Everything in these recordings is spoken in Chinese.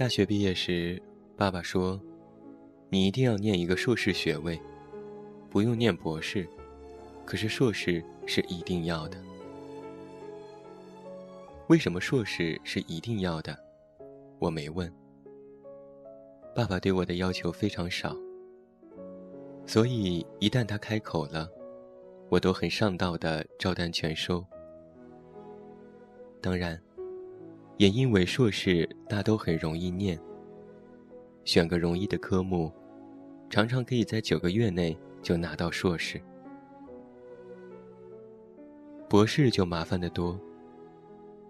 大学毕业时，爸爸说：“你一定要念一个硕士学位，不用念博士，可是硕士是一定要的。”为什么硕士是一定要的？我没问。爸爸对我的要求非常少，所以一旦他开口了，我都很上道的照单全收。当然，也因为硕士大都很容易念，选个容易的科目，常常可以在九个月内就拿到硕士。博士就麻烦得多。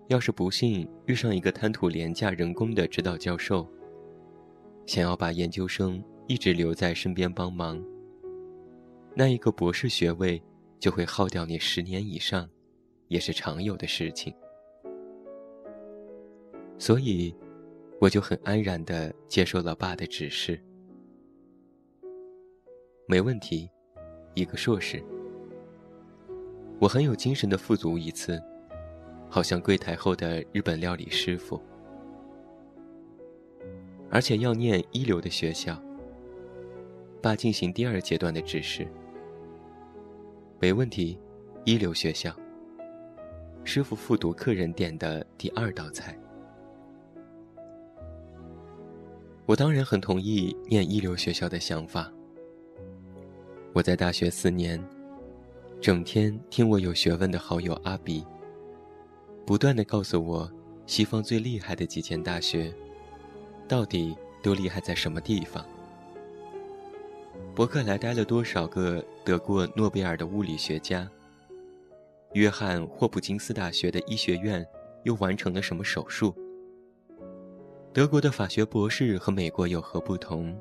要是不幸遇上一个贪图廉价人工的指导教授，想要把研究生一直留在身边帮忙，那一个博士学位就会耗掉你十年以上，也是常有的事情。所以，我就很安然地接受了爸的指示。没问题，一个硕士。我很有精神的富足一次。好像柜台后的日本料理师傅，而且要念一流的学校。爸进行第二阶段的指示，没问题，一流学校。师傅复读客人点的第二道菜，我当然很同意念一流学校的想法。我在大学四年，整天听我有学问的好友阿比。不断的告诉我，西方最厉害的几间大学，到底都厉害在什么地方？伯克莱待了多少个得过诺贝尔的物理学家？约翰霍普金斯大学的医学院又完成了什么手术？德国的法学博士和美国有何不同？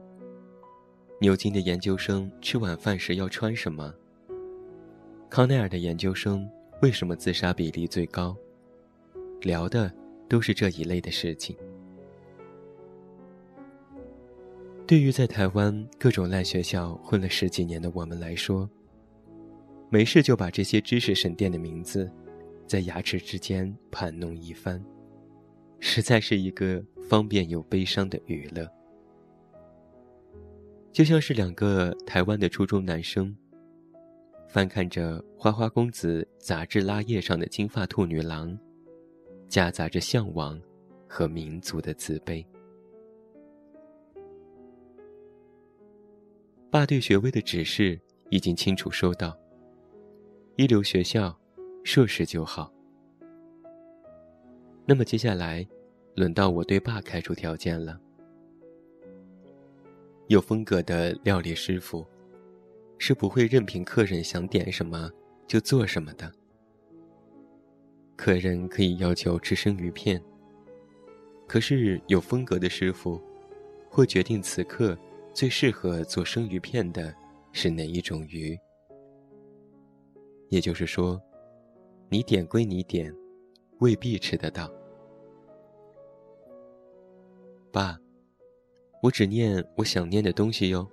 牛津的研究生吃晚饭时要穿什么？康奈尔的研究生为什么自杀比例最高？聊的都是这一类的事情。对于在台湾各种烂学校混了十几年的我们来说，没事就把这些知识神殿的名字，在牙齿之间盘弄一番，实在是一个方便又悲伤的娱乐。就像是两个台湾的初中男生，翻看着《花花公子》杂志拉页上的金发兔女郎。夹杂着向往和民族的自卑。爸对学位的指示已经清楚收到，一流学校，硕士就好。那么接下来，轮到我对爸开出条件了。有风格的料理师傅，是不会任凭客人想点什么就做什么的。客人可以要求吃生鱼片，可是有风格的师傅会决定此刻最适合做生鱼片的是哪一种鱼。也就是说，你点归你点，未必吃得到。爸，我只念我想念的东西哟。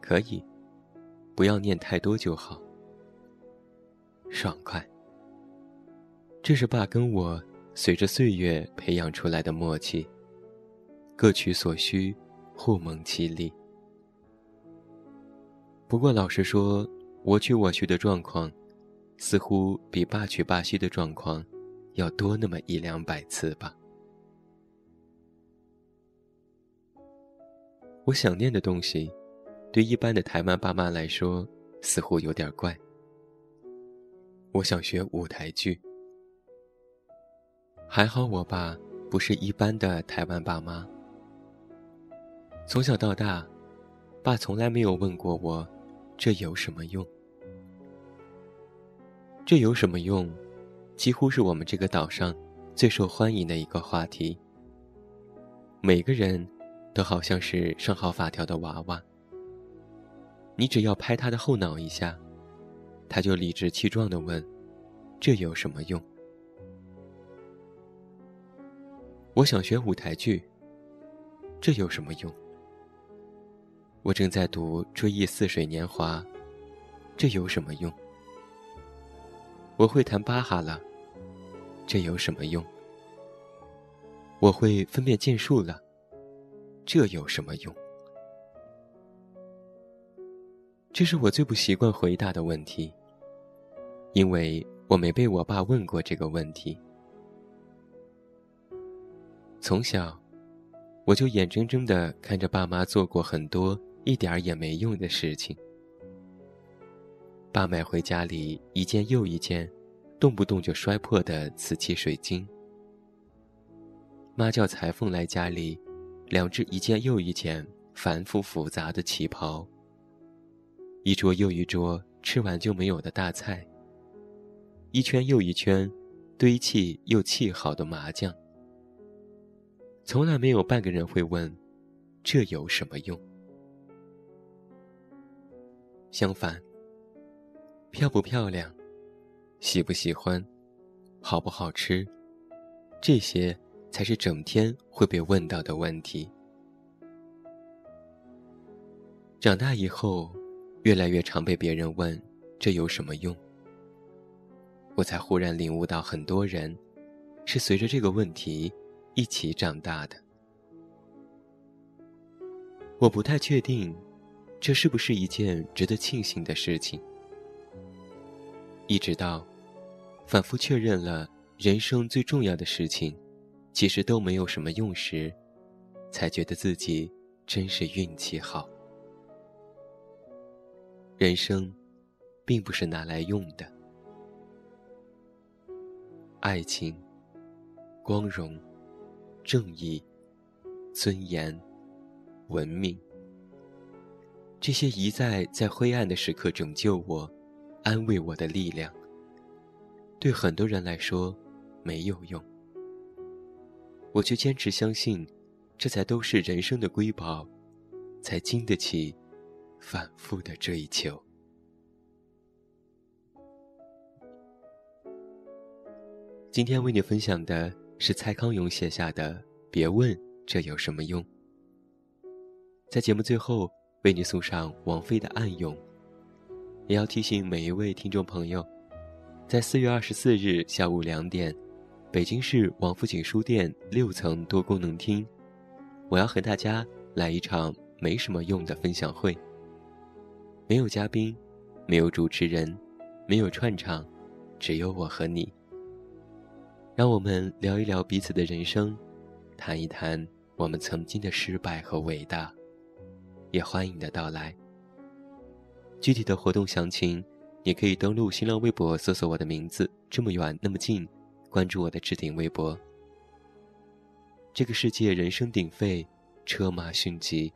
可以，不要念太多就好。爽快。这是爸跟我随着岁月培养出来的默契，各取所需，互蒙其利。不过老实说，我取我需的状况，似乎比爸取爸需的状况要多那么一两百次吧。我想念的东西，对一般的台湾爸妈来说，似乎有点怪。我想学舞台剧。还好我爸不是一般的台湾爸妈。从小到大，爸从来没有问过我，这有什么用？这有什么用？几乎是我们这个岛上最受欢迎的一个话题。每个人都好像是上好发条的娃娃。你只要拍他的后脑一下，他就理直气壮地问：“这有什么用？”我想学舞台剧，这有什么用？我正在读《追忆似水年华》，这有什么用？我会弹巴哈了，这有什么用？我会分辨剑术了，这有什么用？这是我最不习惯回答的问题，因为我没被我爸问过这个问题。从小，我就眼睁睁的看着爸妈做过很多一点儿也没用的事情。爸买回家里一件又一件，动不动就摔破的瓷器水晶。妈叫裁缝来家里，两只一件又一件繁复复杂的旗袍。一桌又一桌吃完就没有的大菜。一圈又一圈，堆砌又砌好的麻将。从来没有半个人会问，这有什么用？相反，漂不漂亮，喜不喜欢，好不好吃，这些。才是整天会被问到的问题。长大以后，越来越常被别人问：“这有什么用？”我才忽然领悟到，很多人是随着这个问题一起长大的。我不太确定，这是不是一件值得庆幸的事情。一直到反复确认了人生最重要的事情。其实都没有什么用时，才觉得自己真是运气好。人生，并不是拿来用的。爱情、光荣、正义、尊严、文明，这些一再在灰暗的时刻拯救我、安慰我的力量，对很多人来说没有用。我却坚持相信，这才都是人生的瑰宝，才经得起反复的追求。今天为你分享的是蔡康永写下的《别问这有什么用》。在节目最后，为你送上王菲的《暗涌》，也要提醒每一位听众朋友，在四月二十四日下午两点。北京市王府井书店六层多功能厅，我要和大家来一场没什么用的分享会。没有嘉宾，没有主持人，没有串场，只有我和你。让我们聊一聊彼此的人生，谈一谈我们曾经的失败和伟大。也欢迎你的到来。具体的活动详情，你可以登录新浪微博搜索我的名字，这么远那么近。关注我的置顶微博。这个世界人声鼎沸，车马迅疾，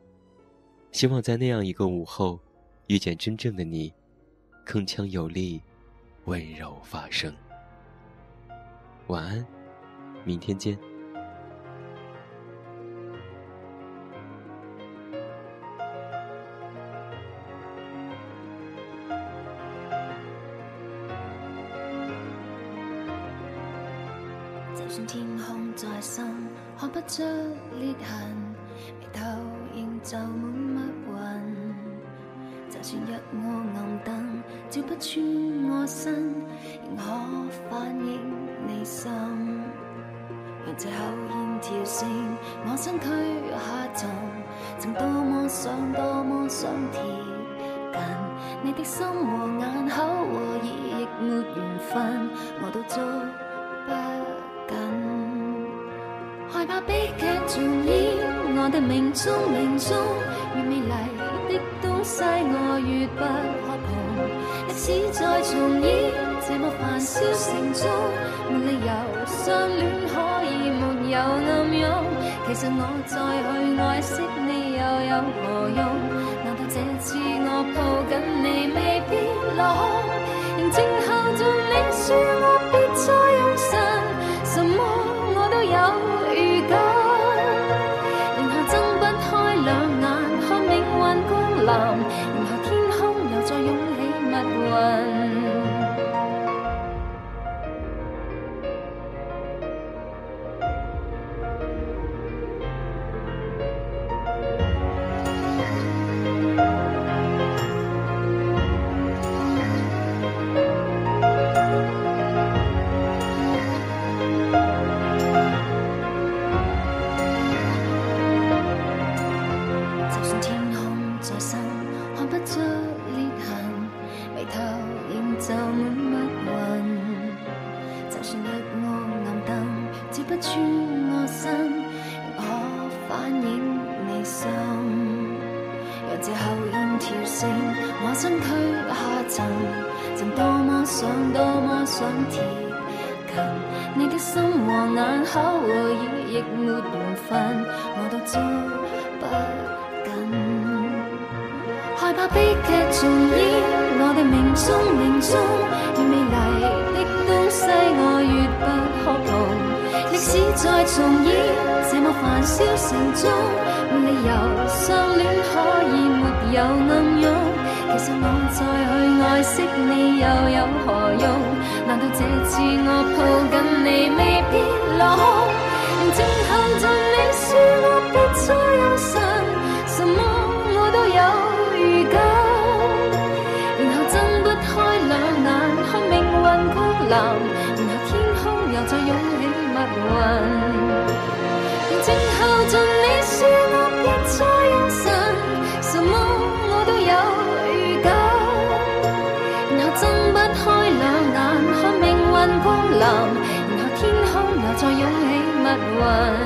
希望在那样一个午后，遇见真正的你，铿锵有力，温柔发声。晚安，明天见。就算天空再深，看不出裂痕，眉头仍皱满密云。就算一窝暗灯照不穿我身，仍可反映你心。让这口烟跳升，我身躯下沉，曾多么想，多么想贴近你的心和眼口和耳，亦没缘分，我都捉害怕悲剧重演，我的命中命中，越美丽的东西我越不可碰。历史再重演，这么繁嚣城中，没理由相恋可以没有暗涌。其实我再去爱惜你又有何用？难道这次我抱紧你未必落空？仍静候着你说我别再用神，什么我都有。然后天空又再涌起密云。我身躯下沉，曾多么想，多么想贴近你的心和眼口和耳，亦没缘分，我都捉不紧。害怕悲剧重演，我哋命中命中，越美丽的东西我越只。再重演，这么繁嚣城中，没理由相恋可以没有暗涌。其实我再去爱惜你又有何用？难道这次我抱紧你未必落空？静候着你说我别再忧伤，什么我都有。预感，云。静候尽你说我别再用神，什么我都有预感。然后睁不开两眼看命运光临，然后天空又再涌起密云。